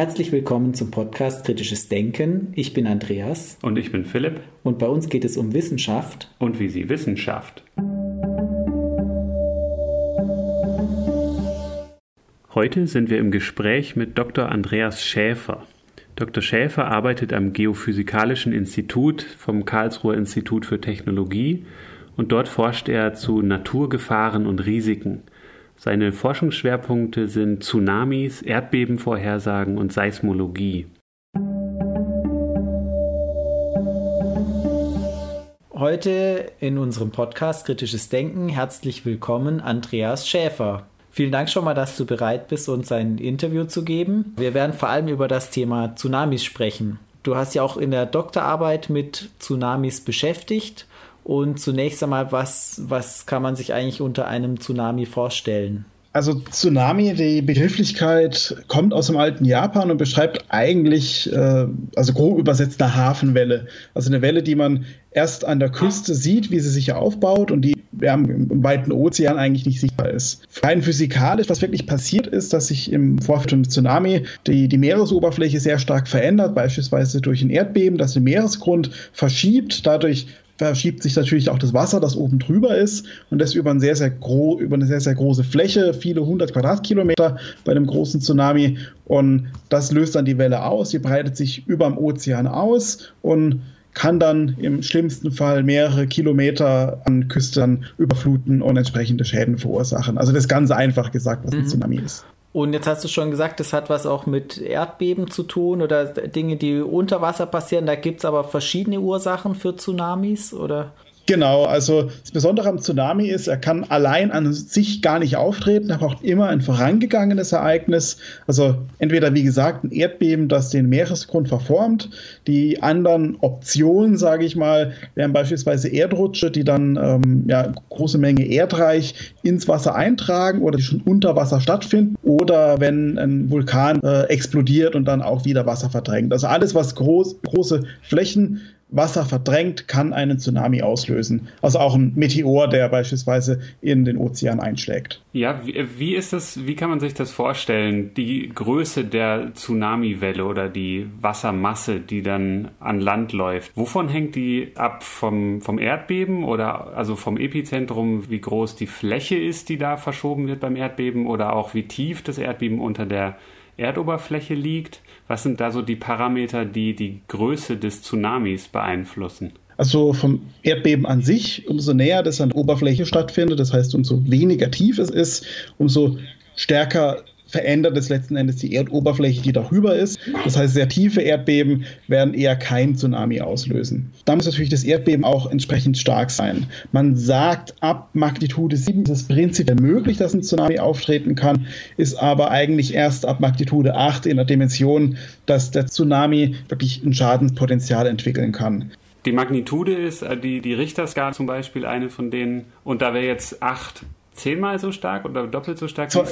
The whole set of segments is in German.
Herzlich willkommen zum Podcast Kritisches Denken. Ich bin Andreas. Und ich bin Philipp. Und bei uns geht es um Wissenschaft. Und wie sie Wissenschaft. Heute sind wir im Gespräch mit Dr. Andreas Schäfer. Dr. Schäfer arbeitet am Geophysikalischen Institut vom Karlsruher Institut für Technologie und dort forscht er zu Naturgefahren und Risiken. Seine Forschungsschwerpunkte sind Tsunamis, Erdbebenvorhersagen und Seismologie. Heute in unserem Podcast Kritisches Denken herzlich willkommen Andreas Schäfer. Vielen Dank schon mal, dass du bereit bist, uns ein Interview zu geben. Wir werden vor allem über das Thema Tsunamis sprechen. Du hast ja auch in der Doktorarbeit mit Tsunamis beschäftigt und zunächst einmal, was, was kann man sich eigentlich unter einem Tsunami vorstellen? Also Tsunami, die Begrifflichkeit kommt aus dem alten Japan und beschreibt eigentlich, äh, also grob übersetzt, eine Hafenwelle. Also eine Welle, die man erst an der Küste sieht, wie sie sich aufbaut und die ja, im, weiten Ozean eigentlich nicht sichtbar ist. Rein physikalisch, was wirklich passiert ist, dass sich im Vorfeld von Tsunami die, die Meeresoberfläche sehr stark verändert, beispielsweise durch ein Erdbeben, das den Meeresgrund verschiebt, dadurch verschiebt sich natürlich auch das Wasser, das oben drüber ist und das über, ein sehr, sehr über eine sehr, sehr große Fläche, viele hundert Quadratkilometer bei einem großen Tsunami. Und das löst dann die Welle aus, die breitet sich über dem Ozean aus und kann dann im schlimmsten Fall mehrere Kilometer an Küsten überfluten und entsprechende Schäden verursachen. Also das ganz einfach gesagt, was ein mhm. Tsunami ist. Und jetzt hast du schon gesagt, das hat was auch mit Erdbeben zu tun oder Dinge, die unter Wasser passieren. Da gibt es aber verschiedene Ursachen für Tsunamis, oder? Genau, also das Besondere am Tsunami ist, er kann allein an sich gar nicht auftreten. Er braucht immer ein vorangegangenes Ereignis. Also entweder, wie gesagt, ein Erdbeben, das den Meeresgrund verformt. Die anderen Optionen, sage ich mal, wären beispielsweise Erdrutsche, die dann ähm, ja, große Menge Erdreich ins Wasser eintragen oder die schon unter Wasser stattfinden. Oder wenn ein Vulkan äh, explodiert und dann auch wieder Wasser verdrängt. Also alles, was groß, große Flächen Wasser verdrängt, kann einen Tsunami auslösen. Also auch ein Meteor, der beispielsweise in den Ozean einschlägt. Ja, wie, wie ist das, wie kann man sich das vorstellen? Die Größe der Tsunamiwelle oder die Wassermasse, die dann an Land läuft. Wovon hängt die ab? Vom, vom Erdbeben oder also vom Epizentrum, wie groß die Fläche ist, die da verschoben wird beim Erdbeben oder auch wie tief das Erdbeben unter der Erdoberfläche liegt? Was sind da so die Parameter, die die Größe des Tsunamis beeinflussen? Also vom Erdbeben an sich, umso näher das an der Oberfläche stattfindet, das heißt, umso weniger tief es ist, umso stärker verändert es letzten Endes die Erdoberfläche, die darüber ist. Das heißt, sehr tiefe Erdbeben werden eher kein Tsunami auslösen. Da muss natürlich das Erdbeben auch entsprechend stark sein. Man sagt, ab Magnitude 7 ist es prinzipiell möglich, dass ein Tsunami auftreten kann, ist aber eigentlich erst ab Magnitude 8 in der Dimension, dass der Tsunami wirklich ein Schadenspotenzial entwickeln kann. Die Magnitude ist, äh, die, die Richterskala zum Beispiel eine von denen, und da wäre jetzt 8 zehnmal so stark oder doppelt so stark? So,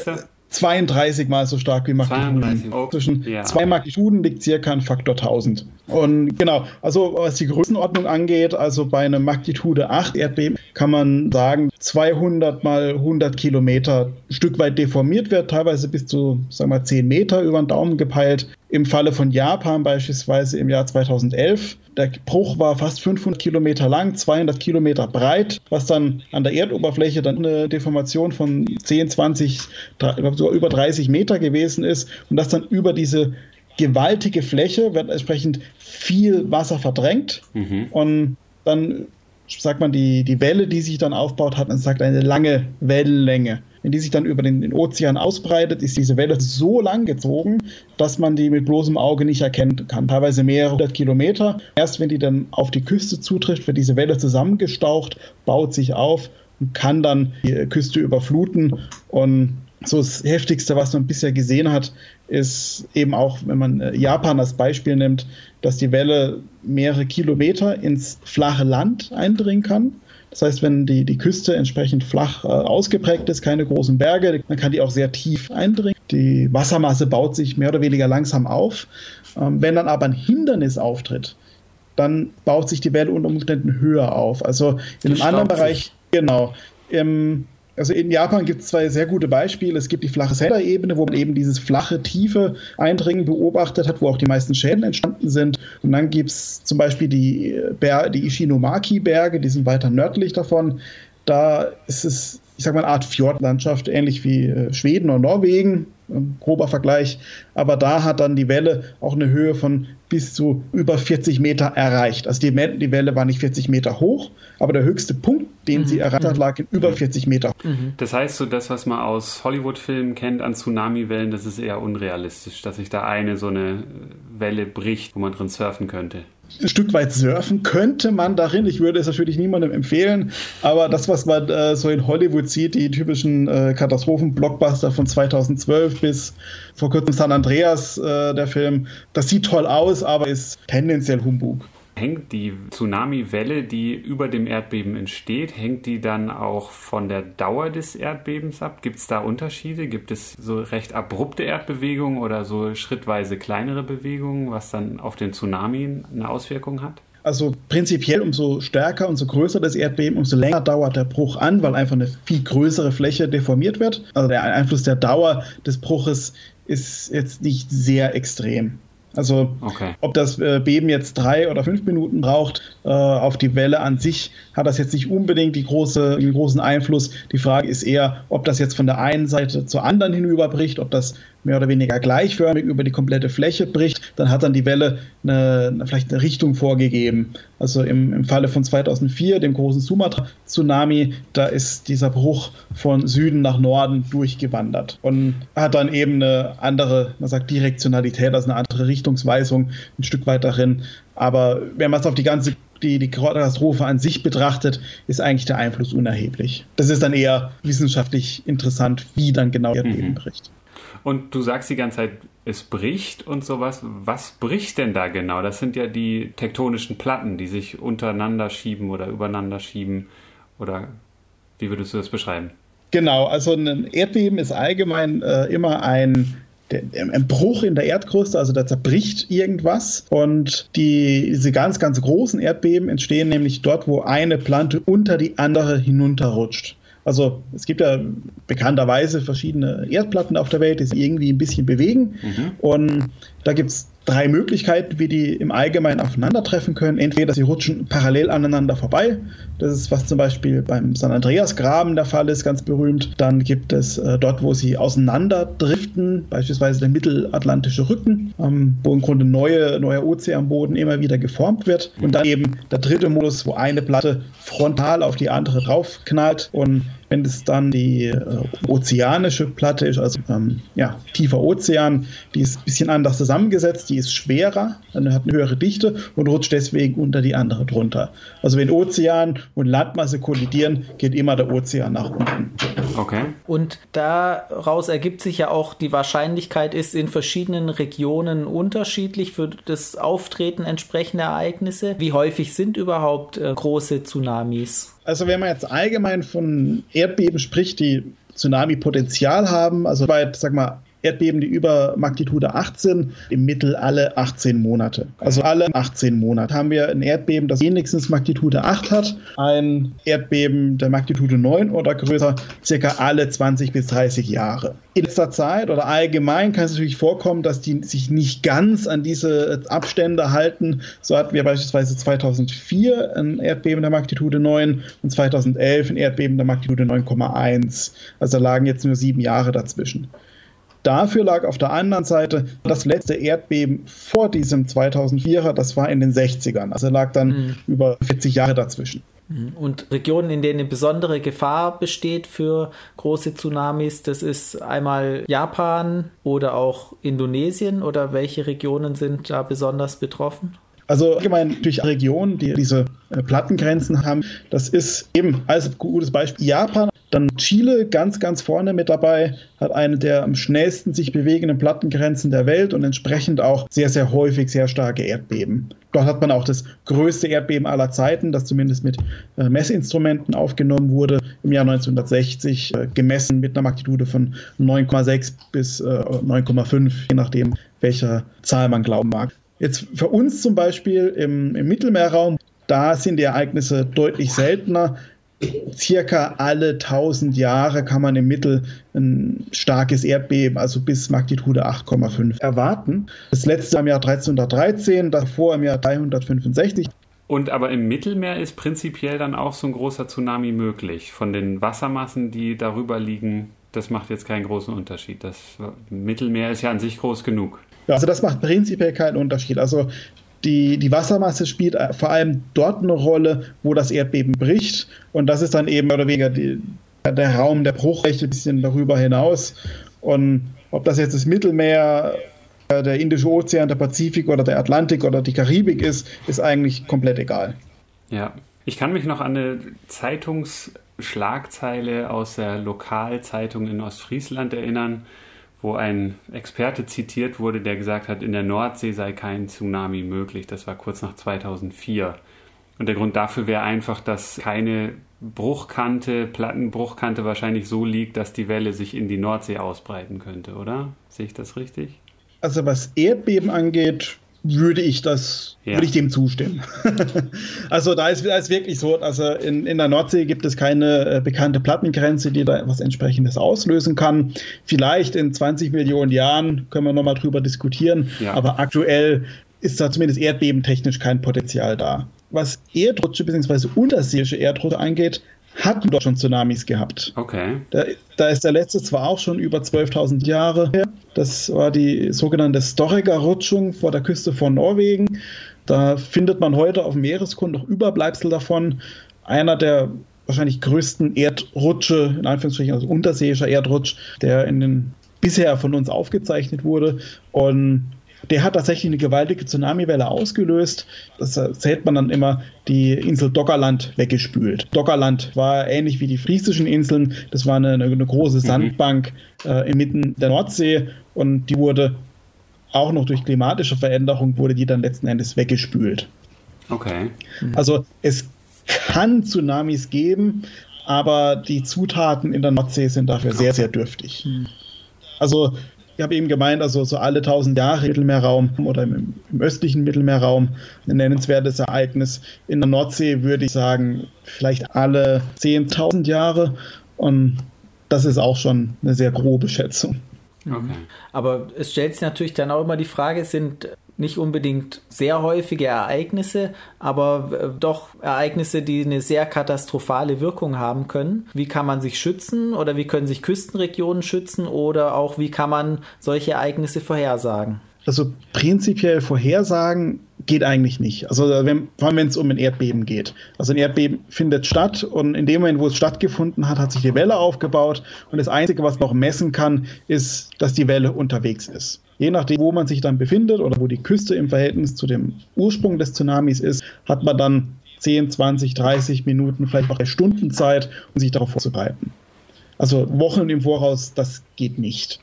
32 mal so stark wie Magnituden. Zwischen ja. zwei Magnituden liegt circa ein Faktor 1000. Und genau, also was die Größenordnung angeht, also bei einem Magnitude 8 Erdbeben kann man sagen, 200 mal 100 Kilometer ein Stück weit deformiert wird, teilweise bis zu, sagen wir, 10 Meter über den Daumen gepeilt. Im Falle von Japan beispielsweise im Jahr 2011, der Bruch war fast 500 Kilometer lang, 200 Kilometer breit, was dann an der Erdoberfläche dann eine Deformation von 10, 20, sogar über 30 Meter gewesen ist und das dann über diese gewaltige Fläche wird entsprechend viel Wasser verdrängt mhm. und dann sagt man, die, die Welle, die sich dann aufbaut, hat, man sagt, eine lange Wellenlänge. Wenn die sich dann über den, den, Ozean ausbreitet, ist diese Welle so lang gezogen, dass man die mit bloßem Auge nicht erkennen kann. Teilweise mehrere hundert Kilometer. Erst wenn die dann auf die Küste zutrifft, wird diese Welle zusammengestaucht, baut sich auf und kann dann die Küste überfluten. Und so das Heftigste, was man bisher gesehen hat, ist eben auch, wenn man äh, Japan als Beispiel nimmt, dass die Welle mehrere Kilometer ins flache Land eindringen kann. Das heißt, wenn die, die Küste entsprechend flach äh, ausgeprägt ist, keine großen Berge, dann kann die auch sehr tief eindringen. Die Wassermasse baut sich mehr oder weniger langsam auf. Ähm, wenn dann aber ein Hindernis auftritt, dann baut sich die Welle unter Umständen höher auf. Also in einem anderen Bereich, genau. Im, Also in Japan gibt es zwei sehr gute Beispiele. Es gibt die flache Center-Ebene, wo man eben dieses flache, tiefe Eindringen beobachtet hat, wo auch die meisten Schäden entstanden sind. Und dann gibt es zum Beispiel die, Ber die Ishinomaki-Berge, die sind weiter nördlich davon. Da ist es, ich sag mal, eine Art Fjordlandschaft, ähnlich wie äh, Schweden oder Norwegen grober Vergleich. Aber da hat dann die Welle auch eine Höhe von bis zu über 40 Meter erreicht. Also die, die Welle war nicht 40 Meter hoch, aber der höchste Punkt, den mhm. sie erreicht hat, lag in über 40 Meter. Mhm. Das heißt, so das, was man aus Hollywood-Filmen kennt an Tsunami-Wellen, das ist eher unrealistisch, dass sich da eine so eine Welle bricht, wo man drin surfen könnte ein Stück weit surfen könnte man darin. Ich würde es natürlich niemandem empfehlen, aber das, was man äh, so in Hollywood sieht, die typischen äh, Katastrophen-Blockbuster von 2012 bis vor kurzem San Andreas, äh, der Film, das sieht toll aus, aber ist tendenziell Humbug. Hängt die Tsunami-Welle, die über dem Erdbeben entsteht, hängt die dann auch von der Dauer des Erdbebens ab? Gibt es da Unterschiede? Gibt es so recht abrupte Erdbewegungen oder so schrittweise kleinere Bewegungen, was dann auf den Tsunami eine Auswirkung hat? Also prinzipiell umso stärker, umso größer das Erdbeben, umso länger dauert der Bruch an, weil einfach eine viel größere Fläche deformiert wird. Also der Einfluss der Dauer des Bruches ist jetzt nicht sehr extrem. Also okay. ob das äh, Beben jetzt drei oder fünf Minuten braucht äh, auf die Welle an sich, hat das jetzt nicht unbedingt die große, den großen Einfluss. Die Frage ist eher, ob das jetzt von der einen Seite zur anderen hinüberbricht, ob das mehr oder weniger gleichförmig über die komplette Fläche bricht, dann hat dann die Welle eine, eine vielleicht eine Richtung vorgegeben. Also im, im Falle von 2004, dem großen Sumatra-Tsunami, da ist dieser Bruch von Süden nach Norden durchgewandert und hat dann eben eine andere, man sagt Direktionalität, also eine andere Richtungsweisung ein Stück weit darin. Aber wenn man es auf die ganze die, die Katastrophe an sich betrachtet, ist eigentlich der Einfluss unerheblich. Das ist dann eher wissenschaftlich interessant, wie dann genau Erdbeben mhm. bricht. Und du sagst die ganze Zeit, es bricht und sowas. Was bricht denn da genau? Das sind ja die tektonischen Platten, die sich untereinander schieben oder übereinander schieben. Oder wie würdest du das beschreiben? Genau, also ein Erdbeben ist allgemein äh, immer ein ein Bruch in der Erdkruste, also da zerbricht irgendwas. Und die, diese ganz, ganz großen Erdbeben entstehen nämlich dort, wo eine Plante unter die andere hinunterrutscht. Also es gibt ja bekannterweise verschiedene Erdplatten auf der Welt, die sich irgendwie ein bisschen bewegen. Mhm. Und da gibt es drei Möglichkeiten, wie die im Allgemeinen aufeinandertreffen können. Entweder sie rutschen parallel aneinander vorbei. Das ist, was zum Beispiel beim San Andreas-Graben der Fall ist, ganz berühmt. Dann gibt es äh, dort, wo sie auseinanderdriften, beispielsweise der mittelatlantische Rücken, ähm, wo im Grunde neue, neuer Ozeanboden immer wieder geformt wird. Und dann eben der dritte Modus, wo eine Platte frontal auf die andere draufknallt und wenn es dann die äh, ozeanische Platte ist, also ähm, ja, tiefer Ozean, die ist ein bisschen anders zusammengesetzt, die ist schwerer, dann hat eine höhere Dichte und rutscht deswegen unter die andere drunter. Also wenn Ozean und Landmasse kollidieren, geht immer der Ozean nach unten. Okay. Und daraus ergibt sich ja auch, die Wahrscheinlichkeit ist in verschiedenen Regionen unterschiedlich für das Auftreten entsprechender Ereignisse. Wie häufig sind überhaupt äh, große Tsunamis? Also wenn man jetzt allgemein von Erdbeben spricht, die Tsunami-Potenzial haben, also weit, sag mal, Erdbeben, die über Magnitude 18, im Mittel alle 18 Monate. Also alle 18 Monate haben wir ein Erdbeben, das wenigstens Magnitude 8 hat, ein Erdbeben der Magnitude 9 oder größer, circa alle 20 bis 30 Jahre. In letzter Zeit oder allgemein kann es natürlich vorkommen, dass die sich nicht ganz an diese Abstände halten. So hatten wir beispielsweise 2004 ein Erdbeben der Magnitude 9 und 2011 ein Erdbeben der Magnitude 9,1. Also da lagen jetzt nur sieben Jahre dazwischen. Dafür lag auf der anderen Seite das letzte Erdbeben vor diesem 2004er, das war in den 60ern. Also lag dann mhm. über 40 Jahre dazwischen. Mhm. Und Regionen, in denen eine besondere Gefahr besteht für große Tsunamis, das ist einmal Japan oder auch Indonesien oder welche Regionen sind da besonders betroffen? Also allgemein natürlich Regionen, die diese äh, Plattengrenzen haben. Das ist eben als gutes Beispiel Japan. Dann Chile ganz, ganz vorne mit dabei, hat eine der am schnellsten sich bewegenden Plattengrenzen der Welt und entsprechend auch sehr, sehr häufig sehr starke Erdbeben. Dort hat man auch das größte Erdbeben aller Zeiten, das zumindest mit äh, Messinstrumenten aufgenommen wurde, im Jahr 1960, äh, gemessen mit einer Magnitude von 9,6 bis äh, 9,5, je nachdem, welcher Zahl man glauben mag. Jetzt für uns zum Beispiel im, im Mittelmeerraum, da sind die Ereignisse deutlich seltener. circa alle 1000 Jahre kann man im Mittel ein starkes Erdbeben, also bis Magnitude 8,5 erwarten. Das letzte im Jahr 1313, davor im Jahr 365. Und aber im Mittelmeer ist prinzipiell dann auch so ein großer Tsunami möglich. Von den Wassermassen, die darüber liegen, das macht jetzt keinen großen Unterschied. Das Mittelmeer ist ja an sich groß genug. Ja, also das macht prinzipiell keinen Unterschied. Also die, die Wassermasse spielt vor allem dort eine Rolle, wo das Erdbeben bricht. Und das ist dann eben oder weniger die, der Raum der Bruchrechte ein bisschen darüber hinaus. Und ob das jetzt das Mittelmeer, der Indische Ozean, der Pazifik oder der Atlantik oder die Karibik ist, ist eigentlich komplett egal. Ja, ich kann mich noch an eine Zeitungsschlagzeile aus der Lokalzeitung in Ostfriesland erinnern wo ein Experte zitiert wurde, der gesagt hat, in der Nordsee sei kein Tsunami möglich. Das war kurz nach 2004. Und der Grund dafür wäre einfach, dass keine Bruchkante, Plattenbruchkante wahrscheinlich so liegt, dass die Welle sich in die Nordsee ausbreiten könnte, oder? Sehe ich das richtig? Also was Erdbeben angeht, würde ich das, ja. würde ich dem zustimmen. also da ist, es wirklich so, also in, in der Nordsee gibt es keine äh, bekannte Plattengrenze, die da etwas entsprechendes auslösen kann. Vielleicht in 20 Millionen Jahren können wir nochmal drüber diskutieren, ja. aber aktuell ist da zumindest erdbebentechnisch kein Potenzial da. Was Erdrutsche bzw. unterseeische Erdrutsche angeht, hatten dort schon Tsunamis gehabt. Okay. Da, da ist der letzte zwar auch schon über 12.000 Jahre her. Das war die sogenannte Storega-Rutschung vor der Küste von Norwegen. Da findet man heute auf dem Meeresgrund noch Überbleibsel davon. Einer der wahrscheinlich größten Erdrutsche, in Anführungsstrichen, also unterseeischer Erdrutsch, der in den bisher von uns aufgezeichnet wurde. Und der hat tatsächlich eine gewaltige Tsunamiwelle ausgelöst. Das erzählt man dann immer, die Insel Doggerland weggespült. Doggerland war ähnlich wie die friesischen Inseln. Das war eine, eine große mhm. Sandbank äh, inmitten der Nordsee und die wurde auch noch durch klimatische Veränderung wurde die dann letzten Endes weggespült. Okay. Mhm. Also es kann Tsunamis geben, aber die Zutaten in der Nordsee sind dafür sehr, sehr dürftig. Mhm. Also ich habe eben gemeint, also so alle 1000 Jahre im Mittelmeerraum oder im, im, östlichen Mittelmeerraum ein nennenswertes Ereignis. In der Nordsee würde ich sagen, vielleicht alle 10.000 Jahre. Und das ist auch schon eine sehr grobe Schätzung. Okay. Aber es stellt sich natürlich dann auch immer die Frage, sind nicht unbedingt sehr häufige Ereignisse, aber äh, doch Ereignisse, die eine sehr katastrophale Wirkung haben können. Wie kann man sich schützen oder wie können sich Küstenregionen schützen oder auch wie kann man solche Ereignisse vorhersagen? Also prinzipiell vorhersagen geht eigentlich nicht. Also wenn, vor allem wenn es um ein Erdbeben geht. Also ein Erdbeben findet statt und in dem Moment, wo es stattgefunden hat, hat sich die Welle aufgebaut und das Einzige, was man auch messen kann, ist, dass die Welle unterwegs ist. Je nachdem, wo man sich dann befindet oder wo die Küste im Verhältnis zu dem Ursprung des Tsunamis ist, hat man dann 10, 20, 30 Minuten, vielleicht auch Stunden Zeit, um sich darauf vorzubereiten. Also Wochen im Voraus, das geht nicht.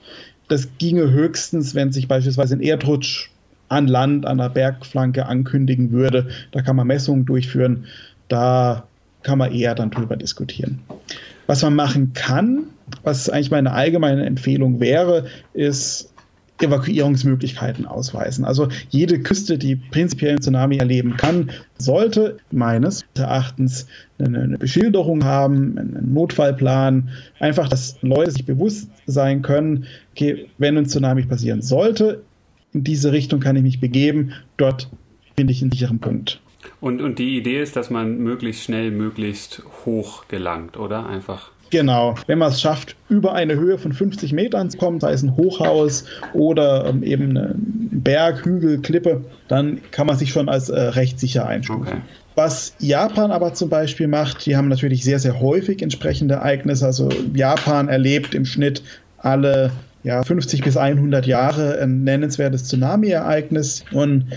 Das ginge höchstens, wenn sich beispielsweise ein Erdrutsch an Land, an der Bergflanke ankündigen würde. Da kann man Messungen durchführen. Da kann man eher dann drüber diskutieren. Was man machen kann, was eigentlich meine allgemeine Empfehlung wäre, ist Evakuierungsmöglichkeiten ausweisen. Also jede Küste, die prinzipiell einen Tsunami erleben kann, sollte meines Erachtens eine, Beschilderung haben, einen Notfallplan, einfach, dass Leute sich bewusst sein können, okay, wenn ein Tsunami passieren sollte, in diese Richtung kann ich mich begeben, dort finde ich einen sicheren Punkt. Und, und die Idee ist, dass man möglichst schnell, möglichst hoch gelangt, oder? Einfach Genau. Wenn man es schafft, über eine Höhe von 50 Metern zu kommen, sei es ein Hochhaus oder ähm, eben ein Berg, Hügel, Klippe, dann kann man sich schon als äh, recht sicher einstufen. Okay. Was Japan aber zum Beispiel macht, die haben natürlich sehr, sehr häufig entsprechende Ereignisse. Also Japan erlebt im Schnitt alle ja, 50 bis 100 Jahre ein nennenswertes Tsunami-Ereignis und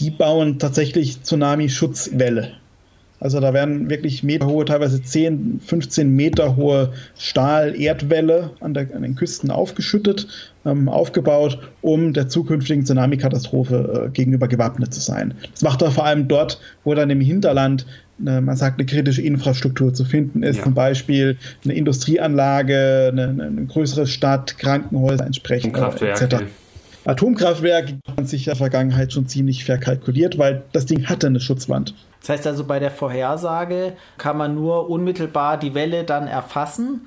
die bauen tatsächlich Tsunami-Schutzwelle. Also da werden wirklich meterhohe, teilweise 10, 15 Meter hohe Stahl-Erdwälle an, an, den Küsten aufgeschüttet, ähm, aufgebaut, um der zukünftigen Tsunami-Katastrophe äh, gegenüber gewappnet zu sein. Das macht er vor allem dort, wo dann im Hinterland eine, man sagt, eine kritische Infrastruktur zu finden ist, ja. zum Beispiel eine Industrieanlage, eine, eine größere Stadt, Krankenhäuser entsprechend äh, etc. Atomkraftwerk hat sich in der Vergangenheit schon ziemlich verkalkuliert, weil das Ding hatte eine Schutzwand. Das heißt also, bei der Vorhersage kann man nur unmittelbar die Welle dann erfassen.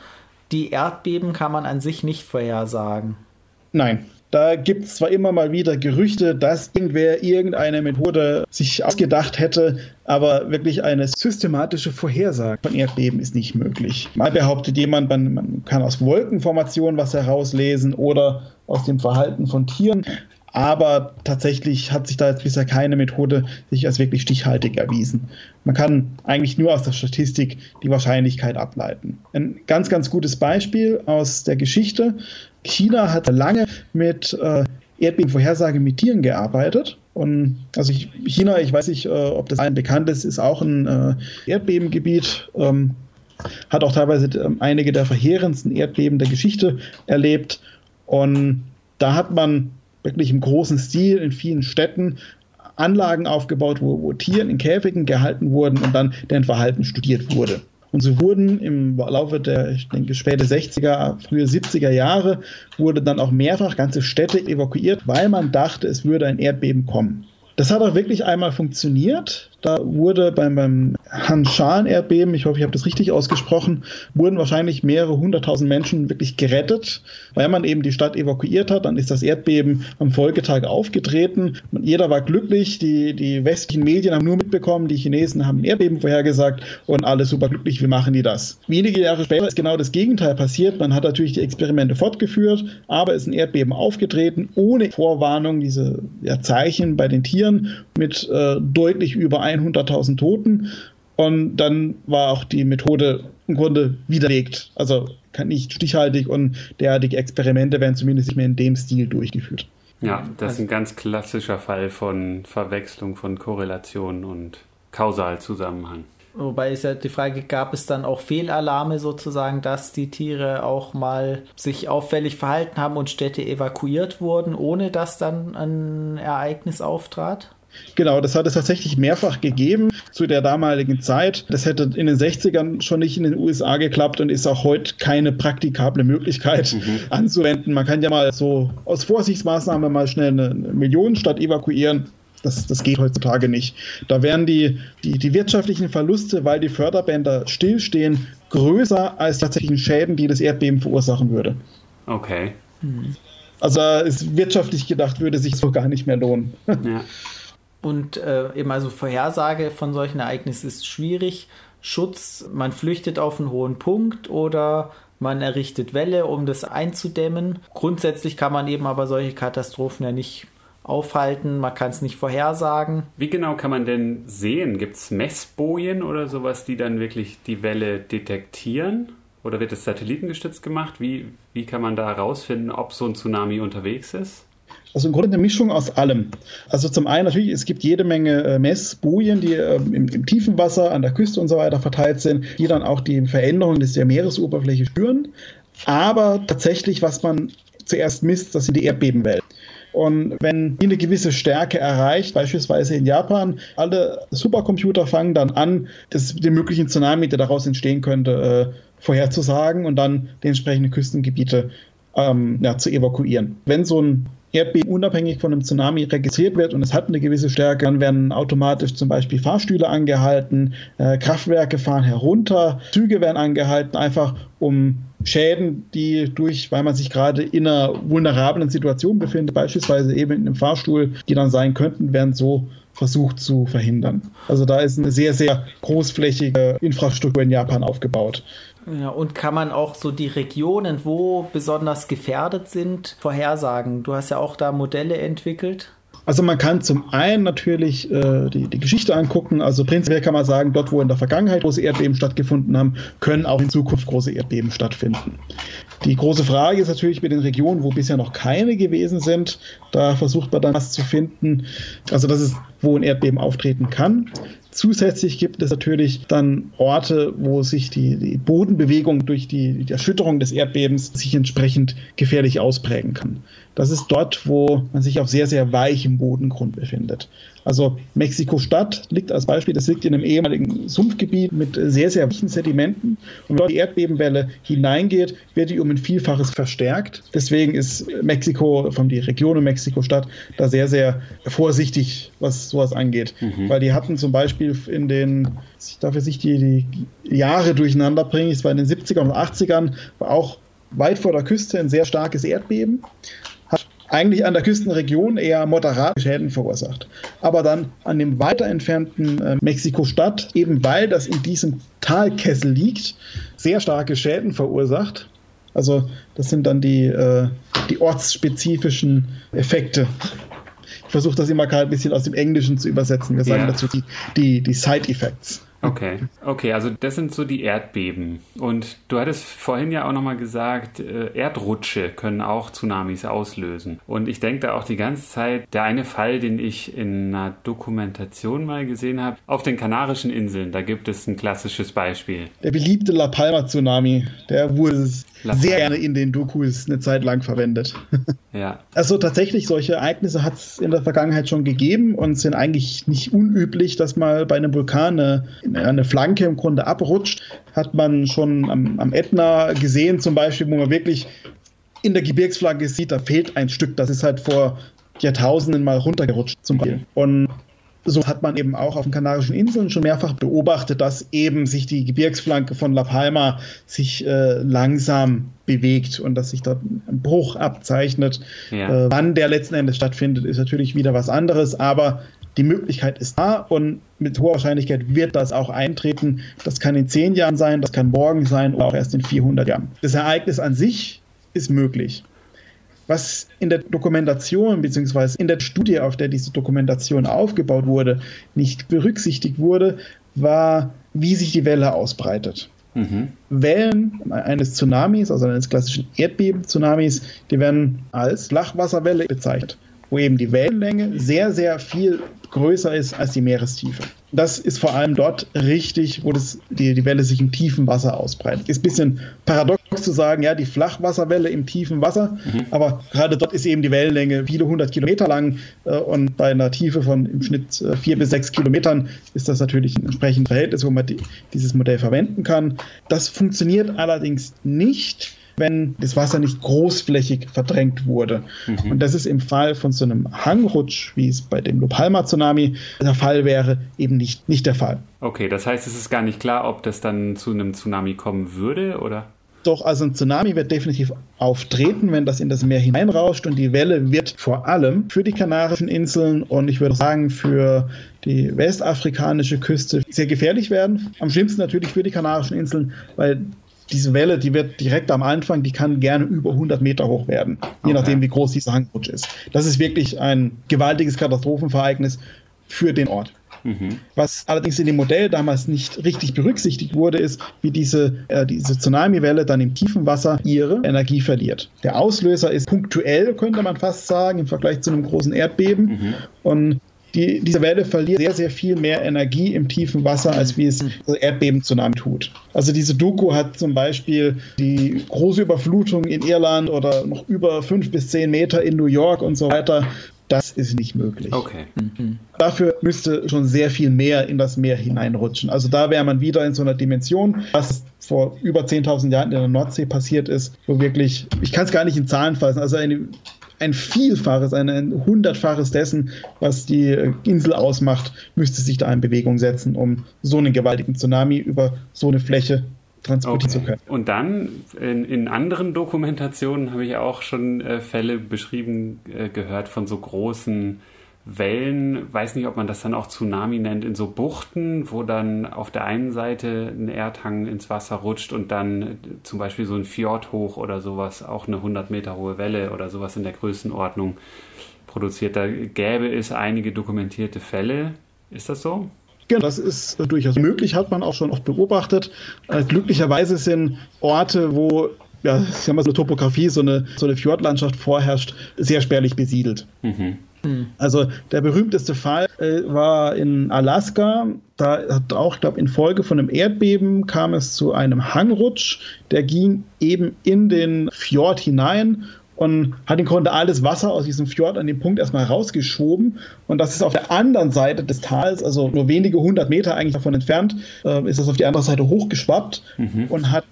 Die Erdbeben kann man an sich nicht vorhersagen. Nein, da gibt es zwar immer mal wieder Gerüchte, dass irgendwer irgendeine Methode sich ausgedacht hätte, aber wirklich eine systematische Vorhersage von Erdbeben ist nicht möglich. Mal behauptet jemand, man, man kann aus Wolkenformationen was herauslesen oder aus dem Verhalten von Tieren. Aber tatsächlich hat sich da jetzt bisher keine Methode sich als wirklich stichhaltig erwiesen. Man kann eigentlich nur aus der Statistik die Wahrscheinlichkeit ableiten. Ein ganz, ganz gutes Beispiel aus der Geschichte. China hat lange mit äh, Erdbebenvorhersage mit Tieren gearbeitet. Und also ich, China, ich weiß nicht, äh, ob das allen bekannt ist, ist auch ein äh, Erdbebengebiet. Ähm, hat auch teilweise äh, einige der verheerendsten Erdbeben der Geschichte erlebt. Und da hat man wirklich im großen Stil in vielen Städten Anlagen aufgebaut, wo, wo Tieren in Käfigen gehalten wurden und dann deren Verhalten studiert wurde. Und so wurden im Laufe der, ich denke, späte 60er, frühe 70er Jahre, wurde dann auch mehrfach ganze Städte evakuiert, weil man dachte, es würde ein Erdbeben kommen. Das hat auch wirklich einmal funktioniert. Da wurde beim, beim Hanshan-Erdbeben, ich hoffe, ich habe das richtig ausgesprochen, wurden wahrscheinlich mehrere hunderttausend Menschen wirklich gerettet, weil man eben die Stadt evakuiert hat. Dann ist das Erdbeben am Folgetag aufgetreten. Jeder war glücklich. Die, die westlichen Medien haben nur mitbekommen, die Chinesen haben ein Erdbeben vorhergesagt und alle super glücklich, wie machen die das? Wenige Jahre später ist genau das Gegenteil passiert. Man hat natürlich die Experimente fortgeführt, aber ist ein Erdbeben aufgetreten, ohne Vorwarnung, diese ja, Zeichen bei den Tieren mit äh, deutlich über 100.000 Toten. Und dann war auch die Methode im Grunde widerlegt. Also nicht stichhaltig und derartige Experimente werden zumindest nicht mehr in dem Stil durchgeführt. Ja, das ist ein ganz klassischer Fall von Verwechslung von Korrelation und Kausalzusammenhang. Wobei es ja die Frage, gab es dann auch Fehlalarme sozusagen, dass die Tiere auch mal sich auffällig verhalten haben und Städte evakuiert wurden, ohne dass dann ein Ereignis auftrat? Genau, das hat es tatsächlich mehrfach gegeben zu der damaligen Zeit. Das hätte in den 60ern schon nicht in den USA geklappt und ist auch heute keine praktikable Möglichkeit mhm. anzuwenden. Man kann ja mal so aus Vorsichtsmaßnahmen mal schnell eine Millionenstadt evakuieren. Das, das geht heutzutage nicht. Da wären die, die, die wirtschaftlichen Verluste, weil die Förderbänder stillstehen, größer als tatsächlichen Schäden, die das Erdbeben verursachen würde. Okay. Also ist wirtschaftlich gedacht, würde sich so gar nicht mehr lohnen. Ja. Und äh, eben also Vorhersage von solchen Ereignissen ist schwierig. Schutz, man flüchtet auf einen hohen Punkt oder man errichtet Welle, um das einzudämmen. Grundsätzlich kann man eben aber solche Katastrophen ja nicht aufhalten, man kann es nicht vorhersagen. Wie genau kann man denn sehen? Gibt es Messbojen oder sowas, die dann wirklich die Welle detektieren? Oder wird es satellitengestützt gemacht? Wie, wie kann man da herausfinden, ob so ein Tsunami unterwegs ist? Also im Grunde eine Mischung aus allem. Also zum einen natürlich, es gibt jede Menge äh, Messbujen, die äh, im, im, tiefen Wasser, an der Küste und so weiter verteilt sind, die dann auch die Veränderungen der Meeresoberfläche spüren. Aber tatsächlich, was man zuerst misst, das sind die Erdbebenwellen. Und wenn die eine gewisse Stärke erreicht, beispielsweise in Japan, alle Supercomputer fangen dann an, das, den möglichen Tsunami, der daraus entstehen könnte, äh, vorherzusagen und dann die entsprechenden Küstengebiete ähm, ja, zu evakuieren. Wenn so ein Erdbeben unabhängig von einem Tsunami registriert wird und es hat eine gewisse Stärke, dann werden automatisch zum Beispiel Fahrstühle angehalten, äh, Kraftwerke fahren herunter, Züge werden angehalten, einfach um Schäden, die durch, weil man sich gerade in einer vulnerablen Situation befindet, beispielsweise eben in einem Fahrstuhl, die dann sein könnten, werden so versucht zu verhindern. Also da ist eine sehr, sehr großflächige Infrastruktur in Japan aufgebaut. Ja, und kann man auch so die Regionen, wo besonders gefährdet sind, vorhersagen? Du hast ja auch da Modelle entwickelt. Also man kann zum einen natürlich äh, die, die Geschichte angucken. Also prinzipiell kann man sagen, dort, wo in der Vergangenheit große Erdbeben stattgefunden haben, können auch in Zukunft große Erdbeben stattfinden. Die große Frage ist natürlich mit den Regionen, wo bisher noch keine gewesen sind. Da versucht man dann was zu finden. Also das ist, wo ein Erdbeben auftreten kann. Zusätzlich gibt es natürlich dann Orte, wo sich die, die Bodenbewegung durch die, die, Erschütterung des Erdbebens sich entsprechend gefährlich ausprägen kann. Das ist dort, wo man sich auf sehr, sehr weichem Bodengrund befindet. Also Mexiko-Stadt liegt als Beispiel, das liegt in einem ehemaligen Sumpfgebiet mit sehr, sehr weichen Sedimenten. Und wenn die Erdbebenwelle hineingeht, wird die um ein Vielfaches verstärkt. Deswegen ist Mexiko, von die Region und Mexiko-Stadt, da sehr, sehr vorsichtig, was sowas angeht. Mhm. Weil die hatten zum Beispiel in den, ich darf jetzt nicht die, die Jahre durcheinander bringen, es war in den 70ern und 80ern, war auch weit vor der Küste ein sehr starkes Erdbeben eigentlich an der Küstenregion eher moderate Schäden verursacht. Aber dann an dem weiter entfernten äh, Mexiko-Stadt, eben weil das in diesem Talkessel liegt, sehr starke Schäden verursacht. Also das sind dann die, äh, die ortsspezifischen Effekte. Ich versuche das immer gerade ein bisschen aus dem Englischen zu übersetzen. Wir sagen ja. dazu die, die, die Side Effects. Okay, okay, also das sind so die Erdbeben. Und du hattest vorhin ja auch nochmal gesagt, äh, Erdrutsche können auch Tsunamis auslösen. Und ich denke da auch die ganze Zeit, der eine Fall, den ich in einer Dokumentation mal gesehen habe, auf den Kanarischen Inseln, da gibt es ein klassisches Beispiel. Der beliebte La Palma Tsunami, der wurde sehr gerne in den Dokus eine Zeit lang verwendet. Ja. Also tatsächlich, solche Ereignisse hat es in der Vergangenheit schon gegeben und sind eigentlich nicht unüblich, dass mal bei einem Vulkan eine, eine Flanke im Grunde abrutscht. Hat man schon am, am Ätna gesehen, zum Beispiel, wo man wirklich in der Gebirgsflanke sieht, da fehlt ein Stück. Das ist halt vor Jahrtausenden mal runtergerutscht zum Beispiel. Und so hat man eben auch auf den Kanarischen Inseln schon mehrfach beobachtet, dass eben sich die Gebirgsflanke von La Palma sich äh, langsam bewegt und dass sich dort ein Bruch abzeichnet. Ja. Äh, wann der letzten Endes stattfindet, ist natürlich wieder was anderes, aber die Möglichkeit ist da und mit hoher Wahrscheinlichkeit wird das auch eintreten. Das kann in zehn Jahren sein, das kann morgen sein oder auch erst in 400 Jahren. Das Ereignis an sich ist möglich. Was in der Dokumentation bzw. in der Studie, auf der diese Dokumentation aufgebaut wurde, nicht berücksichtigt wurde, war, wie sich die Welle ausbreitet. Mhm. Wellen eines Tsunamis, also eines klassischen Erdbeben-Tsunamis, die werden als Flachwasserwelle bezeichnet, wo eben die Wellenlänge sehr, sehr viel größer ist als die Meerestiefe. Das ist vor allem dort richtig, wo das, die, die Welle sich im tiefen Wasser ausbreitet. Ist ein bisschen paradox zu sagen, ja, die Flachwasserwelle im tiefen Wasser, mhm. aber gerade dort ist eben die Wellenlänge viele hundert Kilometer lang äh, und bei einer Tiefe von im Schnitt äh, vier bis sechs Kilometern ist das natürlich ein entsprechendes Verhältnis, wo man die, dieses Modell verwenden kann. Das funktioniert allerdings nicht wenn das Wasser nicht großflächig verdrängt wurde. Mhm. Und das ist im Fall von so einem Hangrutsch, wie es bei dem Lopalma-Tsunami der Fall wäre, eben nicht, nicht der Fall. Okay, das heißt, es ist gar nicht klar, ob das dann zu einem Tsunami kommen würde, oder? Doch, also ein Tsunami wird definitiv auftreten, wenn das in das Meer hineinrauscht und die Welle wird vor allem für die Kanarischen Inseln und ich würde sagen für die westafrikanische Küste sehr gefährlich werden. Am schlimmsten natürlich für die Kanarischen Inseln, weil diese Welle, die wird direkt am Anfang, die kann gerne über 100 Meter hoch werden, je okay. nachdem, wie groß dieser Hangrutsch ist. Das ist wirklich ein gewaltiges Katastrophenvereignis für den Ort. Mhm. Was allerdings in dem Modell damals nicht richtig berücksichtigt wurde, ist, wie diese, äh, diese Tsunami-Welle dann im tiefen Wasser ihre Energie verliert. Der Auslöser ist punktuell, könnte man fast sagen, im Vergleich zu einem großen Erdbeben. Mhm. Und die, diese Welle verliert sehr, sehr viel mehr Energie im tiefen Wasser, als wie es Erdbeben-Tsunami tut. Also diese Doku hat zum Beispiel die große Überflutung in Irland oder noch über fünf bis zehn Meter in New York und so weiter. Das ist nicht möglich. Okay. Mhm. Dafür müsste schon sehr viel mehr in das Meer hineinrutschen. Also da wäre man wieder in so einer Dimension, was vor über 10.000 Jahren in der Nordsee passiert ist, wo wirklich, ich kann es gar nicht in Zahlen fassen, also eine ein Vielfaches, ein, ein Hundertfaches dessen, was die Insel ausmacht, müsste sich da in Bewegung setzen, um so einen gewaltigen Tsunami über so eine Fläche transportieren okay. zu können. Und dann in, in anderen Dokumentationen habe ich auch schon äh, Fälle beschrieben äh, gehört von so großen Wellen, weiß nicht, ob man das dann auch Tsunami nennt, in so Buchten, wo dann auf der einen Seite ein Erdhang ins Wasser rutscht und dann zum Beispiel so ein Fjord hoch oder sowas, auch eine 100 Meter hohe Welle oder sowas in der Größenordnung produziert. Da gäbe es einige dokumentierte Fälle. Ist das so? Genau, das ist durchaus möglich, hat man auch schon oft beobachtet. Äh, glücklicherweise sind Orte, wo ja, ich sag mal, so eine Topografie, so eine, so eine Fjordlandschaft vorherrscht, sehr spärlich besiedelt. Mhm. Hm. Also der berühmteste Fall äh, war in Alaska. Da hat auch, glaube infolge von einem Erdbeben kam es zu einem Hangrutsch. Der ging eben in den Fjord hinein und hat im Grunde alles Wasser aus diesem Fjord an dem Punkt erstmal rausgeschoben. Und das ist auf der anderen Seite des Tals, also nur wenige hundert Meter eigentlich davon entfernt, äh, ist das auf die andere Seite hochgeschwappt mhm. und hat,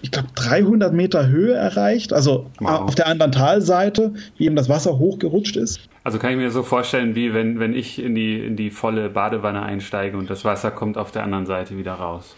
ich glaube, 300 Meter Höhe erreicht. Also wow. auf der anderen Talseite, wie eben das Wasser hochgerutscht ist. Also kann ich mir so vorstellen, wie wenn, wenn ich in die, in die volle Badewanne einsteige und das Wasser kommt auf der anderen Seite wieder raus.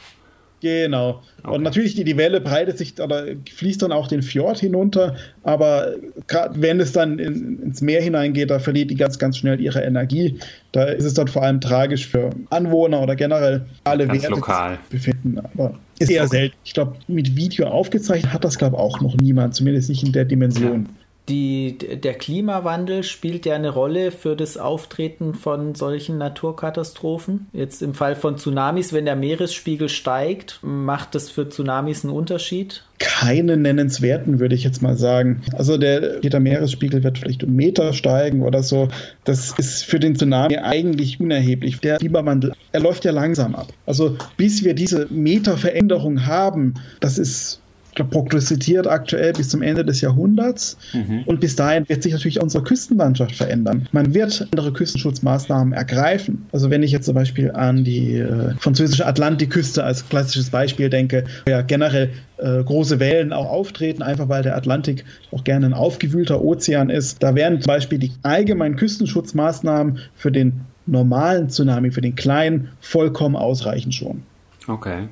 Genau. Okay. Und natürlich, die, die Welle breitet sich oder fließt dann auch den Fjord hinunter, aber gerade wenn es dann in, ins Meer hineingeht, da verliert die ganz, ganz schnell ihre Energie. Da ist es dann vor allem tragisch für Anwohner oder generell alle ganz Werte lokal. befinden. Aber ist eher selten. Ich glaube, mit Video aufgezeichnet hat das, glaube ich, auch noch niemand, zumindest nicht in der Dimension. Ja. Die, der Klimawandel spielt ja eine Rolle für das Auftreten von solchen Naturkatastrophen. Jetzt im Fall von Tsunamis, wenn der Meeresspiegel steigt, macht das für Tsunamis einen Unterschied? Keine nennenswerten, würde ich jetzt mal sagen. Also der, der Meeresspiegel wird vielleicht um Meter steigen oder so. Das ist für den Tsunami eigentlich unerheblich. Der Klimawandel, er läuft ja langsam ab. Also bis wir diese Meterveränderung haben, das ist prognostiziert aktuell bis zum Ende des Jahrhunderts. Mhm. Und bis dahin wird sich natürlich unsere Küstenlandschaft verändern. Man wird andere Küstenschutzmaßnahmen ergreifen. Also wenn ich jetzt zum Beispiel an die äh, französische Atlantikküste als klassisches Beispiel denke, wo ja generell äh, große Wellen auch auftreten, einfach weil der Atlantik auch gerne ein aufgewühlter Ozean ist. Da wären zum Beispiel die allgemeinen Küstenschutzmaßnahmen für den normalen Tsunami, für den kleinen, vollkommen ausreichend schon. Okay.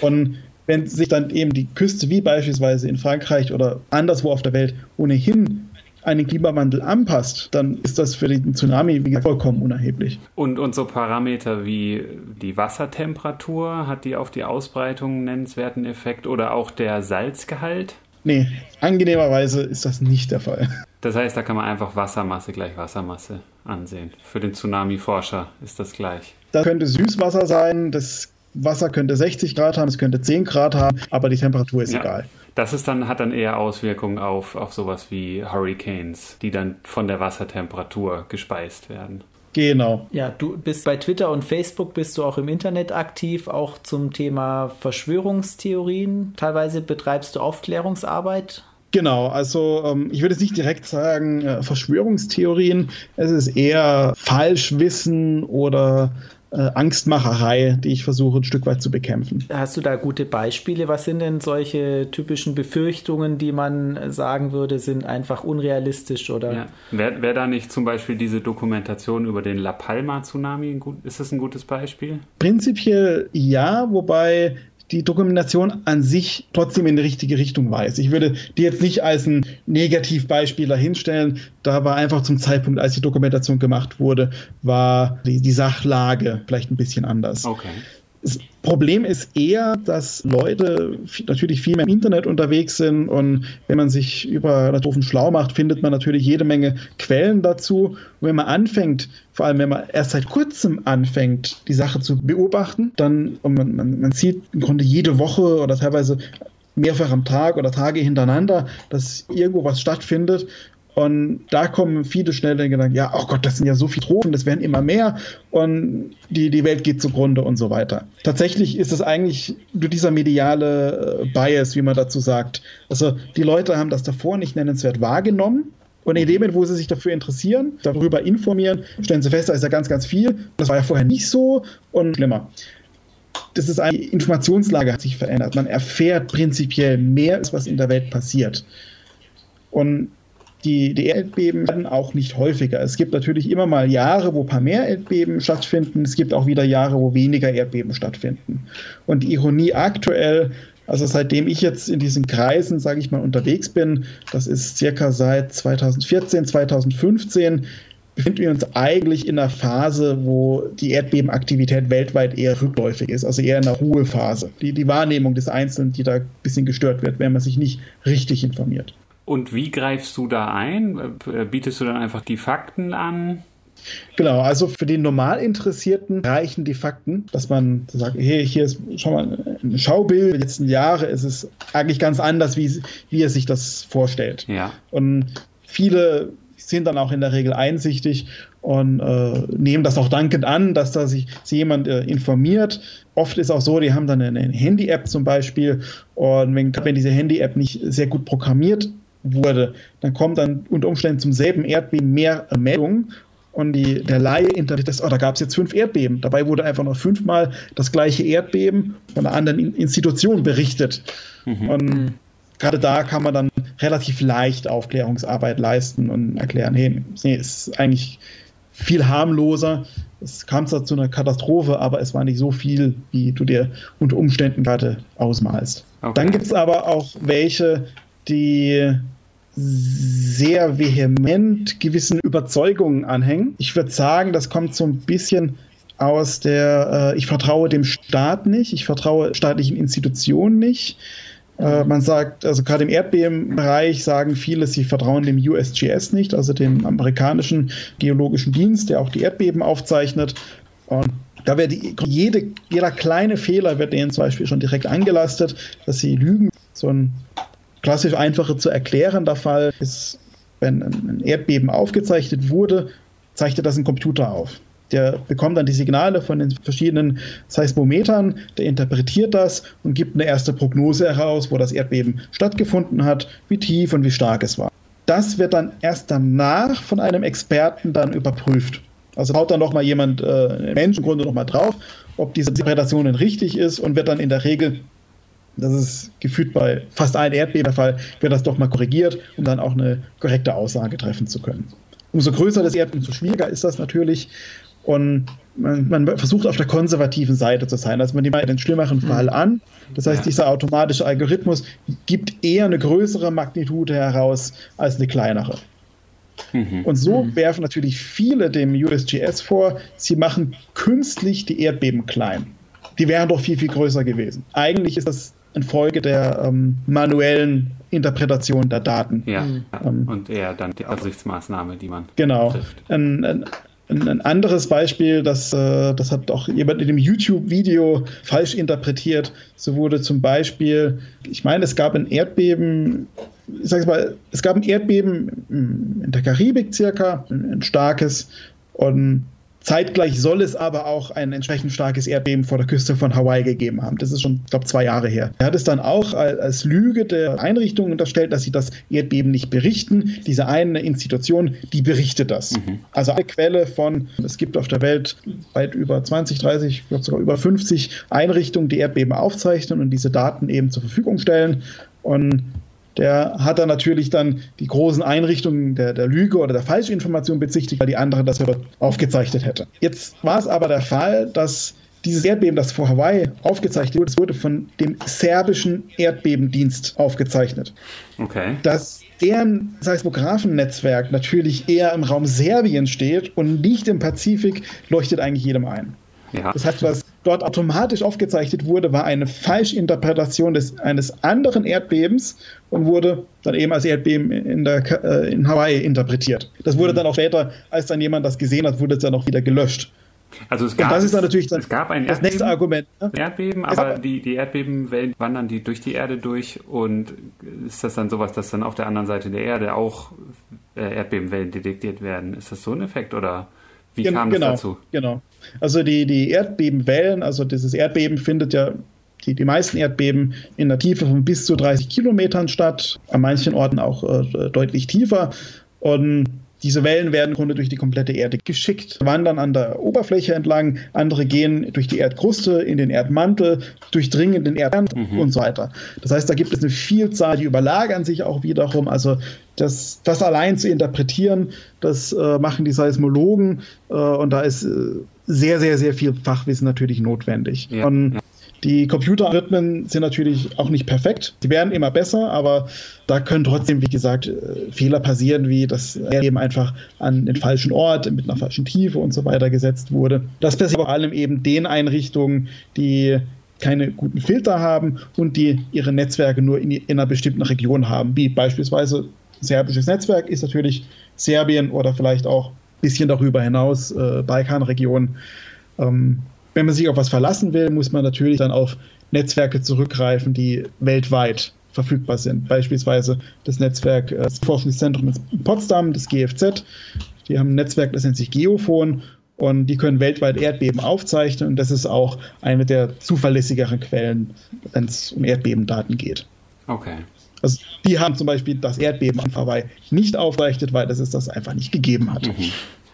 Und wenn sich dann eben die Küste wie beispielsweise in Frankreich oder anderswo auf der Welt ohnehin an den Klimawandel anpasst, dann ist das für den Tsunami wie gesagt, vollkommen unerheblich. Und, und so Parameter wie die Wassertemperatur, hat die auf die Ausbreitung einen nennenswerten Effekt oder auch der Salzgehalt? Nee, angenehmerweise ist das nicht der Fall. Das heißt, da kann man einfach Wassermasse gleich Wassermasse ansehen. Für den Tsunami-Forscher ist das gleich. Das könnte Süßwasser sein, das Wasser könnte 60 Grad haben, es könnte 10 Grad haben, aber die Temperatur ist ja. egal. Das ist dann, hat dann eher Auswirkungen auf, auf sowas wie Hurricanes, die dann von der Wassertemperatur gespeist werden. Genau. Ja, du bist bei Twitter und Facebook, bist du auch im Internet aktiv, auch zum Thema Verschwörungstheorien. Teilweise betreibst du Aufklärungsarbeit. Genau, also ähm, ich würde jetzt nicht direkt sagen äh, Verschwörungstheorien, es ist eher Falschwissen oder Angstmacherei, die ich versuche ein Stück weit zu bekämpfen. Hast du da gute Beispiele? Was sind denn solche typischen Befürchtungen, die man sagen würde, sind einfach unrealistisch oder? Ja. Wäre wär da nicht zum Beispiel diese Dokumentation über den La Palma-Tsunami, ist das ein gutes Beispiel? Prinzipiell ja, wobei die Dokumentation an sich trotzdem in die richtige Richtung weist. Ich würde die jetzt nicht als ein Negativbeispiel dahinstellen. Da war einfach zum Zeitpunkt, als die Dokumentation gemacht wurde, war die, die Sachlage vielleicht ein bisschen anders. Okay. Das Problem ist eher, dass Leute natürlich viel mehr im Internet unterwegs sind und wenn man sich über Katastrophen schlau macht, findet man natürlich jede Menge Quellen dazu. Und wenn man anfängt, vor allem wenn man erst seit kurzem anfängt, die Sache zu beobachten, dann und man, man, man sieht im Grunde jede Woche oder teilweise mehrfach am Tag oder Tage hintereinander, dass irgendwo was stattfindet und da kommen viele schnell den Gedanken, ja, oh Gott, das sind ja so viele Trophen, das werden immer mehr und die, die Welt geht zugrunde und so weiter. Tatsächlich ist es eigentlich nur dieser mediale äh, Bias, wie man dazu sagt. Also die Leute haben das davor nicht nennenswert wahrgenommen und in dem Moment, wo sie sich dafür interessieren, darüber informieren, stellen sie fest, da ist ja ganz, ganz viel. Das war ja vorher nicht so und schlimmer. Das ist eine Informationslage hat sich verändert. Man erfährt prinzipiell mehr, was in der Welt passiert. Und die, die Erdbeben werden auch nicht häufiger. Es gibt natürlich immer mal Jahre, wo ein paar mehr Erdbeben stattfinden. Es gibt auch wieder Jahre, wo weniger Erdbeben stattfinden. Und die Ironie aktuell, also seitdem ich jetzt in diesen Kreisen, sage ich mal, unterwegs bin, das ist circa seit 2014, 2015, befinden wir uns eigentlich in einer Phase, wo die Erdbebenaktivität weltweit eher rückläufig ist, also eher in einer Ruhephase. Die, die Wahrnehmung des Einzelnen, die da ein bisschen gestört wird, wenn man sich nicht richtig informiert. Und wie greifst du da ein? Äh, bietest du dann einfach die Fakten an? Genau, also für den Normalinteressierten reichen die Fakten, dass man sagt, hey, hier ist schon mal ein Schaubild der letzten Jahre, ist es eigentlich ganz anders, wie, wie er sich das vorstellt. Ja. Und viele sind dann auch in der Regel einsichtig und äh, nehmen das auch dankend an, dass da sich, sich jemand äh, informiert. Oft ist auch so, die haben dann eine, eine Handy-App zum Beispiel und wenn, wenn diese Handy-App nicht sehr gut programmiert wurde, dann kommt dann unter Umständen zum selben Erdbeben mehr Meldungen und die, der Laie interpretiert das, oh, da gab es jetzt fünf Erdbeben. Dabei wurde einfach noch fünfmal das gleiche Erdbeben von einer anderen Institution berichtet. Mhm. Und gerade da kann man dann relativ leicht Aufklärungsarbeit leisten und erklären, hey, nee, es ist eigentlich viel harmloser. Es kam zwar zu einer Katastrophe, aber es war nicht so viel, wie du dir unter Umständen gerade ausmalst. Okay. Dann gibt es aber auch welche, die sehr vehement gewissen Überzeugungen anhängen. Ich würde sagen, das kommt so ein bisschen aus der, äh, ich vertraue dem Staat nicht, ich vertraue staatlichen Institutionen nicht. Äh, man sagt, also gerade im Erdbebenbereich sagen viele, sie vertrauen dem USGS nicht, also dem amerikanischen geologischen Dienst, der auch die Erdbeben aufzeichnet. Und da wird jede, jeder kleine Fehler wird denen zum Beispiel schon direkt angelastet, dass sie lügen. So ein klassisch einfacher zu erklärender Fall ist, wenn ein Erdbeben aufgezeichnet wurde, zeichnet das ein Computer auf. Der bekommt dann die Signale von den verschiedenen Seismometern, der interpretiert das und gibt eine erste Prognose heraus, wo das Erdbeben stattgefunden hat, wie tief und wie stark es war. Das wird dann erst danach von einem Experten dann überprüft. Also haut dann nochmal jemand, äh, ein Mensch im Grunde nochmal drauf, ob diese Interpretation richtig ist und wird dann in der Regel, das ist gefühlt bei fast allen Erdbeben der Fall, wird das doch mal korrigiert, um dann auch eine korrekte Aussage treffen zu können. Umso größer das Erdbeben, umso schwieriger ist das natürlich. Und man, man, versucht auf der konservativen Seite zu sein. Also man nimmt den schlimmeren Fall mhm. an. Das heißt, dieser automatische Algorithmus gibt eher eine größere Magnitude heraus als eine kleinere. Mhm. Und so mhm. werfen natürlich viele dem USGS vor, sie machen künstlich die Erdbeben klein. Die wären doch viel, viel größer gewesen. Eigentlich ist das in Folge der ähm, manuellen Interpretation der Daten. Ja, ähm, und eher dann die Aussichtsmaßnahme, die man genau. trifft. Ein, ein, ein anderes Beispiel, das, äh, das hat auch jemand in dem YouTube-Video falsch interpretiert. So wurde zum Beispiel, ich meine, es gab ein Erdbeben, ich sag's mal, es gab ein Erdbeben in der Karibik circa, ein starkes, und Zeitgleich soll es aber auch ein entsprechend starkes Erdbeben vor der Küste von Hawaii gegeben haben. Das ist schon, ich glaube, zwei Jahre her. Er hat es dann auch als Lüge der Einrichtung unterstellt, dass sie das Erdbeben nicht berichten. Diese eine Institution, die berichtet das. Mhm. Also eine Quelle von, es gibt auf der Welt weit über 20, 30, ich glaube sogar über 50 Einrichtungen, die Erdbeben aufzeichnen und diese Daten eben zur Verfügung stellen. Und der hat dann natürlich dann die großen Einrichtungen der, der Lüge oder der Falschinformation bezichtigt, weil die andere das aufgezeichnet hätte. Jetzt war es aber der Fall, dass dieses Erdbeben, das vor Hawaii aufgezeichnet wurde, das wurde von dem serbischen Erdbebendienst aufgezeichnet. Okay. Dass deren Seismographennetzwerk natürlich eher im Raum Serbien steht und nicht im Pazifik, leuchtet eigentlich jedem ein. Ja. Das heißt, was dort automatisch aufgezeichnet wurde, war eine Falschinterpretation des, eines anderen Erdbebens und wurde dann eben als Erdbeben in, der, äh, in Hawaii interpretiert. Das wurde mhm. dann auch später, als dann jemand das gesehen hat, wurde es dann auch wieder gelöscht. Also es gab, das ist dann natürlich dann es gab ein das Erdbeben, nächste Argument. Ne? Erdbeben, aber die, die Erdbebenwellen wandern die durch die Erde durch und ist das dann sowas, dass dann auf der anderen Seite der Erde auch äh, Erdbebenwellen detektiert werden? Ist das so ein Effekt oder wie Gen kam genau, das dazu? Genau. Also die, die Erdbebenwellen, also dieses Erdbeben findet ja die, die meisten Erdbeben in der Tiefe von bis zu 30 Kilometern statt, an manchen Orten auch äh, deutlich tiefer. Und diese Wellen werden im Grunde durch die komplette Erde geschickt, wandern an der Oberfläche entlang, andere gehen durch die Erdkruste in den Erdmantel, durchdringen den Erdkern mhm. und so weiter. Das heißt, da gibt es eine Vielzahl, die überlagern sich auch wiederum. Also das, das allein zu interpretieren, das äh, machen die Seismologen äh, und da ist äh, sehr, sehr, sehr viel Fachwissen natürlich notwendig. Ja. Und. Die Computeralgorithmen sind natürlich auch nicht perfekt. Sie werden immer besser, aber da können trotzdem, wie gesagt, äh, Fehler passieren, wie das eben einfach an den falschen Ort, mit einer falschen Tiefe und so weiter gesetzt wurde. Das passiert vor allem eben den Einrichtungen, die keine guten Filter haben und die ihre Netzwerke nur in, in einer bestimmten Region haben, wie beispielsweise serbisches Netzwerk ist natürlich Serbien oder vielleicht auch ein bisschen darüber hinaus äh, Balkanregion. Ähm, wenn man sich auf was verlassen will, muss man natürlich dann auf Netzwerke zurückgreifen, die weltweit verfügbar sind. Beispielsweise das Netzwerk äh, das Forschungszentrum in Potsdam, das GFZ. Die haben ein Netzwerk, das nennt sich Geophon und die können weltweit Erdbeben aufzeichnen und das ist auch eine der zuverlässigeren Quellen, wenn es um Erdbebendaten geht. Okay. Also die haben zum Beispiel das Erdbeben an Hawaii nicht aufgerechnet, weil es das einfach nicht gegeben hat. Mhm.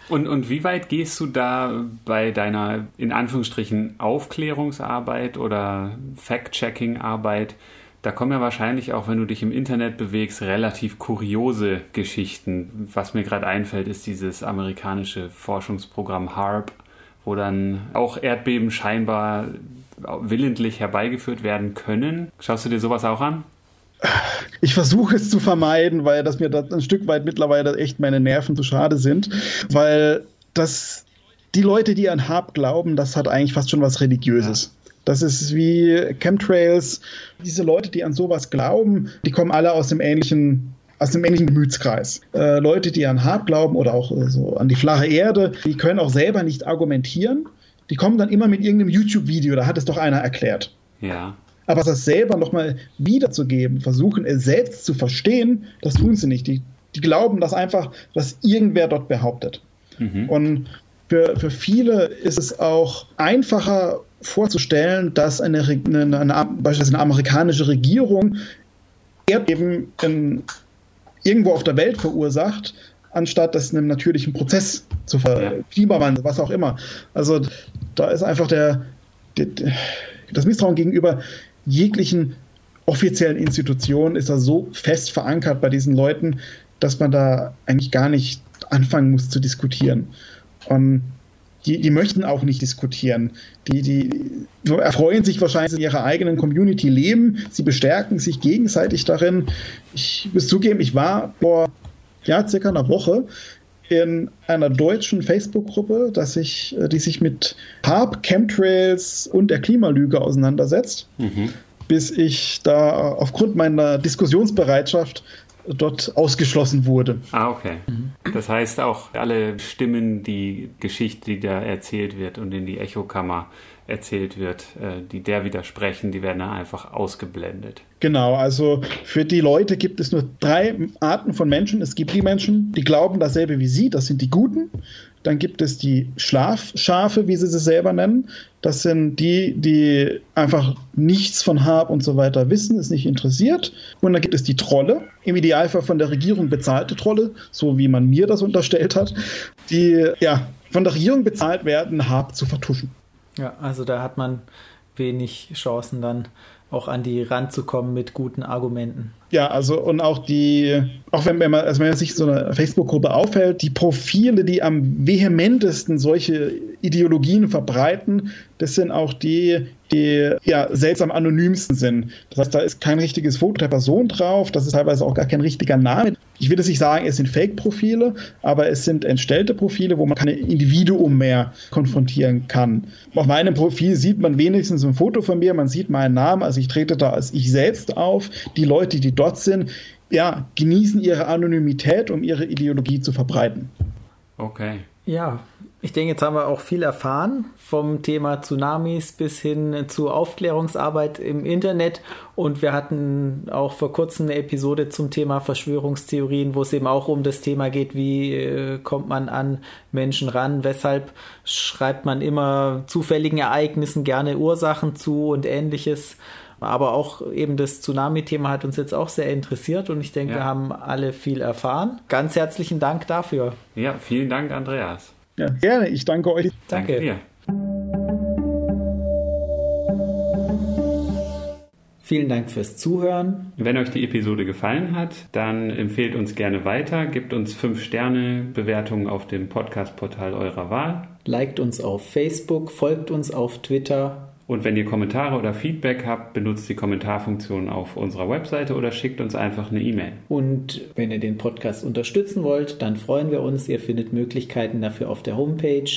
Und, und wie weit gehst du da bei deiner, in Anführungsstrichen, Aufklärungsarbeit oder Fact-Checking-Arbeit? Da kommen ja wahrscheinlich auch, wenn du dich im Internet bewegst, relativ kuriose Geschichten. Was mir gerade einfällt, ist dieses amerikanische Forschungsprogramm HARP, wo dann auch Erdbeben scheinbar willentlich herbeigeführt werden können. Schaust du dir sowas auch an? Ich versuche es zu vermeiden, weil das mir das ein Stück weit mittlerweile echt meine Nerven zu schade sind, weil das die Leute, die an Hab glauben, das hat eigentlich fast schon was Religiöses. Ja. Das ist wie Chemtrails. Diese Leute, die an sowas glauben, die kommen alle aus dem ähnlichen aus dem ähnlichen Gemütskreis. Äh, Leute, die an Hab glauben oder auch äh, so an die flache Erde, die können auch selber nicht argumentieren. Die kommen dann immer mit irgendeinem YouTube-Video, da hat es doch einer erklärt. Ja. Aber das selber nochmal wiederzugeben, versuchen, es selbst zu verstehen, das tun sie nicht. Die, die glauben das einfach, was irgendwer dort behauptet. Mhm. Und für, für viele ist es auch einfacher vorzustellen, dass eine, eine, eine, beispielsweise eine amerikanische Regierung Erdbeben in, irgendwo auf der Welt verursacht, anstatt das einem natürlichen Prozess zu ver ja. Klimawandel, was auch immer. Also da ist einfach der, der, das Misstrauen gegenüber jeglichen offiziellen Institutionen ist da so fest verankert bei diesen Leuten, dass man da eigentlich gar nicht anfangen muss zu diskutieren. Und die, die möchten auch nicht diskutieren. Die, die erfreuen sich wahrscheinlich in ihrer eigenen Community leben. Sie bestärken sich gegenseitig darin. Ich muss zugeben, ich war vor ja, circa einer Woche in einer deutschen Facebook-Gruppe, äh, die sich mit Harp, Chemtrails und der Klimalüge auseinandersetzt. Mhm. Bis ich da aufgrund meiner Diskussionsbereitschaft dort ausgeschlossen wurde. Ah, okay. Das heißt auch alle Stimmen, die Geschichte, die da erzählt wird und in die Echokammer erzählt wird, äh, die der widersprechen, die werden dann einfach ausgeblendet. Genau, also für die Leute gibt es nur drei Arten von Menschen. Es gibt die Menschen, die glauben dasselbe wie sie, das sind die Guten. Dann gibt es die Schlafschafe, wie sie sie selber nennen. Das sind die, die einfach nichts von Hab und so weiter wissen, es nicht interessiert. Und dann gibt es die Trolle, im Idealfall von der Regierung bezahlte Trolle, so wie man mir das unterstellt hat, die ja von der Regierung bezahlt werden, Hab zu vertuschen. Ja, also da hat man wenig Chancen dann auch an die ranzukommen mit guten Argumenten. Ja, also und auch die, auch wenn, man, also wenn man sich so eine Facebook-Gruppe aufhält, die Profile, die am vehementesten solche Ideologien verbreiten, das sind auch die, die ja seltsam anonymsten sind. Das heißt, da ist kein richtiges Foto der Person drauf, das ist teilweise auch gar kein richtiger Name. Ich will jetzt nicht sagen, es sind Fake-Profile, aber es sind entstellte Profile, wo man kein Individuum mehr konfrontieren kann. Auf meinem Profil sieht man wenigstens ein Foto von mir, man sieht meinen Namen, also ich trete da als ich selbst auf. Die Leute, die dort sind, ja, genießen ihre Anonymität, um ihre Ideologie zu verbreiten. Okay. Ja, ich denke, jetzt haben wir auch viel erfahren vom Thema Tsunamis bis hin zu Aufklärungsarbeit im Internet. Und wir hatten auch vor kurzem eine Episode zum Thema Verschwörungstheorien, wo es eben auch um das Thema geht, wie äh, kommt man an Menschen ran, weshalb schreibt man immer zufälligen Ereignissen gerne Ursachen zu und ähnliches. Aber auch eben das Tsunami-Thema hat uns jetzt auch sehr interessiert und ich denke, ja. wir haben alle viel erfahren. Ganz herzlichen Dank dafür. Ja, vielen Dank, Andreas. Ja, gerne. Ich danke euch. Danke. danke Vielen Dank fürs Zuhören. Wenn euch die Episode gefallen hat, dann empfehlt uns gerne weiter, gebt uns 5 Sterne Bewertungen auf dem Podcast-Portal eurer Wahl. Liked uns auf Facebook, folgt uns auf Twitter und wenn ihr Kommentare oder Feedback habt, benutzt die Kommentarfunktion auf unserer Webseite oder schickt uns einfach eine E-Mail. Und wenn ihr den Podcast unterstützen wollt, dann freuen wir uns. Ihr findet Möglichkeiten dafür auf der Homepage